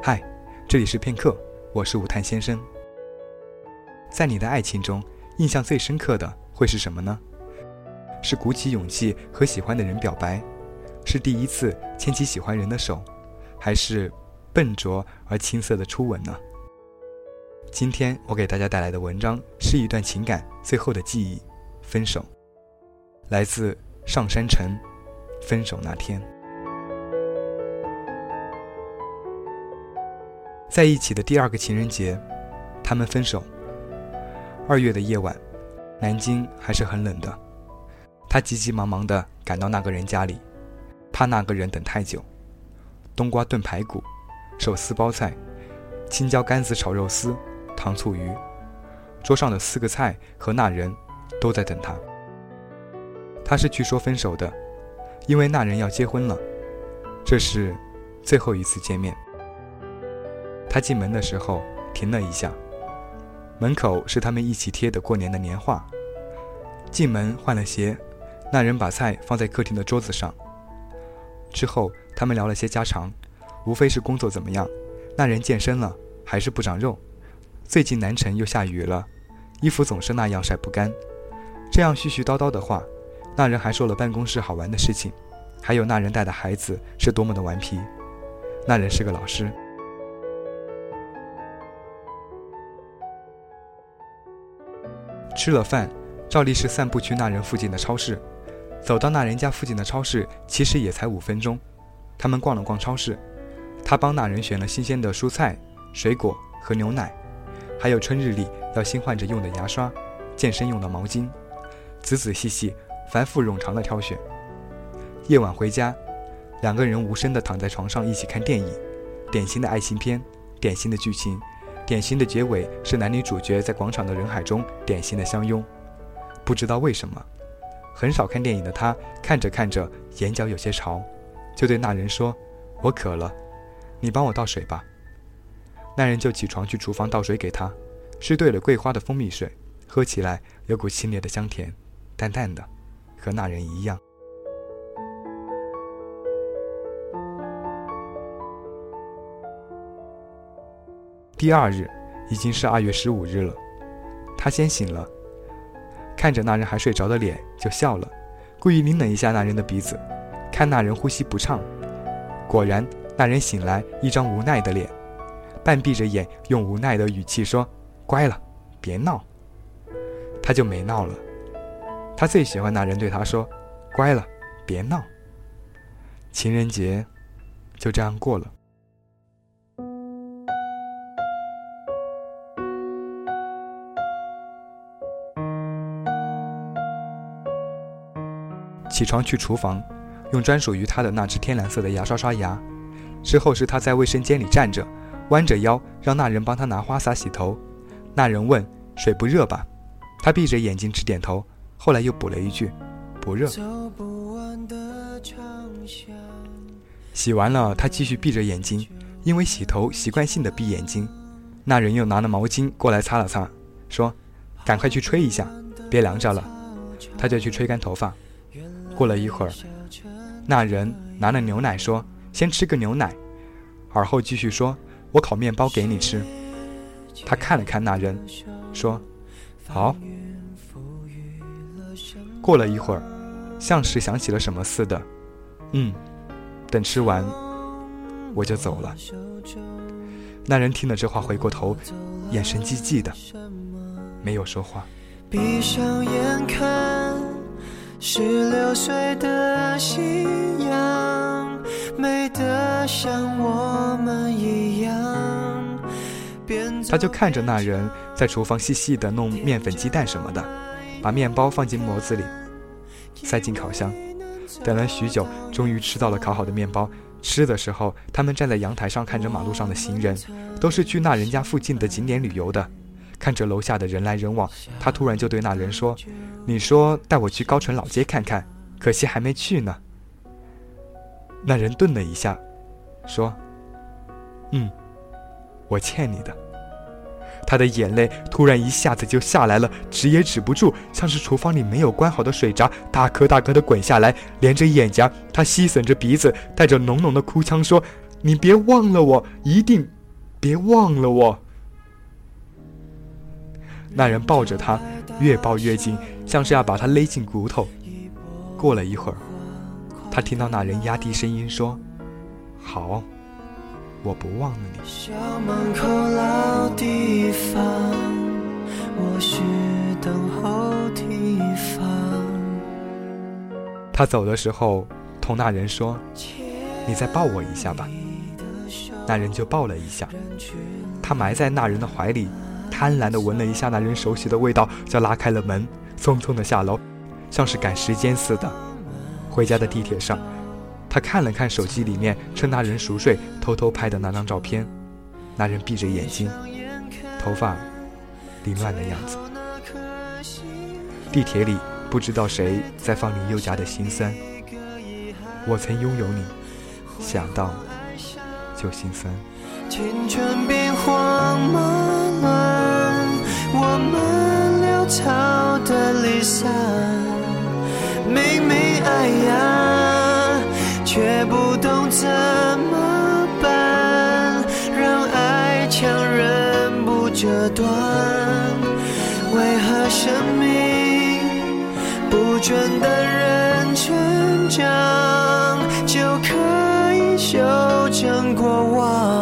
嗨，这里是片刻，我是武探先生。在你的爱情中，印象最深刻的会是什么呢？是鼓起勇气和喜欢的人表白，是第一次牵起喜欢人的手，还是笨拙而青涩的初吻呢？今天我给大家带来的文章是一段情感最后的记忆——分手，来自上山城。分手那天。在一起的第二个情人节，他们分手。二月的夜晚，南京还是很冷的。他急急忙忙地赶到那个人家里，怕那个人等太久。冬瓜炖排骨，手撕包菜，青椒干子炒肉丝，糖醋鱼。桌上的四个菜和那人都在等他。他是去说分手的，因为那人要结婚了。这是最后一次见面。他进门的时候停了一下，门口是他们一起贴的过年的年画。进门换了鞋，那人把菜放在客厅的桌子上。之后他们聊了些家常，无非是工作怎么样。那人健身了还是不长肉？最近南城又下雨了，衣服总是那样晒不干。这样絮絮叨叨的话，那人还说了办公室好玩的事情，还有那人带的孩子是多么的顽皮。那人是个老师。吃了饭，照例是散步去那人附近的超市。走到那人家附近的超市，其实也才五分钟。他们逛了逛超市，他帮那人选了新鲜的蔬菜、水果和牛奶，还有春日里要新换着用的牙刷、健身用的毛巾，仔仔细细、繁复冗长的挑选。夜晚回家，两个人无声地躺在床上一起看电影，典型的爱情片，典型的剧情。典型的结尾是男女主角在广场的人海中典型的相拥。不知道为什么，很少看电影的他看着看着眼角有些潮，就对那人说：“我渴了，你帮我倒水吧。”那人就起床去厨房倒水给他，是兑了桂花的蜂蜜水，喝起来有股清冽的香甜，淡淡的，和那人一样。第二日，已经是二月十五日了。他先醒了，看着那人还睡着的脸，就笑了，故意拧了一下那人的鼻子，看那人呼吸不畅。果然，那人醒来，一张无奈的脸，半闭着眼，用无奈的语气说：“乖了，别闹。”他就没闹了。他最喜欢那人对他说：“乖了，别闹。”情人节就这样过了。起床去厨房，用专属于他的那只天蓝色的牙刷刷牙。之后是他在卫生间里站着，弯着腰让那人帮他拿花洒洗头。那人问：“水不热吧？”他闭着眼睛直点头，后来又补了一句：“不热。”洗完了，他继续闭着眼睛，因为洗头习惯性的闭眼睛。那人又拿了毛巾过来擦了擦，说：“赶快去吹一下，别凉着了。”他就去吹干头发。过了一会儿，那人拿了牛奶说：“先吃个牛奶。”而后继续说：“我烤面包给你吃。”他看了看那人，说：“好。”过了一会儿，像是想起了什么似的，“嗯，等吃完，我就走了。”那人听了这话，回过头，眼神寂寂的，没有说话。闭上眼看。十六岁的夕阳，美得像我们一样。他就看着那人在厨房细细的弄面粉、鸡蛋什么的，把面包放进模子里，塞进烤箱。等了许久，终于吃到了烤好的面包。吃的时候，他们站在阳台上看着马路上的行人，都是去那人家附近的景点旅游的。看着楼下的人来人往，他突然就对那人说：“你说带我去高淳老街看看，可惜还没去呢。”那人顿了一下，说：“嗯，我欠你的。”他的眼泪突然一下子就下来了，止也止不住，像是厨房里没有关好的水闸，大颗大颗的滚下来，连着眼颊。他吸吮着鼻子，带着浓浓的哭腔说：“你别忘了我，一定别忘了我。”那人抱着他，越抱越紧，像是要把他勒进骨头。过了一会儿，他听到那人压低声音说：“好，我不忘了你。”他走的时候，同那人说：“你再抱我一下吧。”那人就抱了一下，他埋在那人的怀里。贪婪地闻了一下那人熟悉的味道，就拉开了门，匆匆地下楼，像是赶时间似的。回家的地铁上，他看了看手机里面趁那人熟睡偷偷拍的那张照片，那人闭着眼睛，头发凌乱的样子。地铁里不知道谁在放林宥嘉的心酸。我曾拥有你，想到就心酸。青春变慌忙散。明明爱呀，却不懂怎么办，让爱强忍不折断。为何生命不准的人成长，就可以修正过往？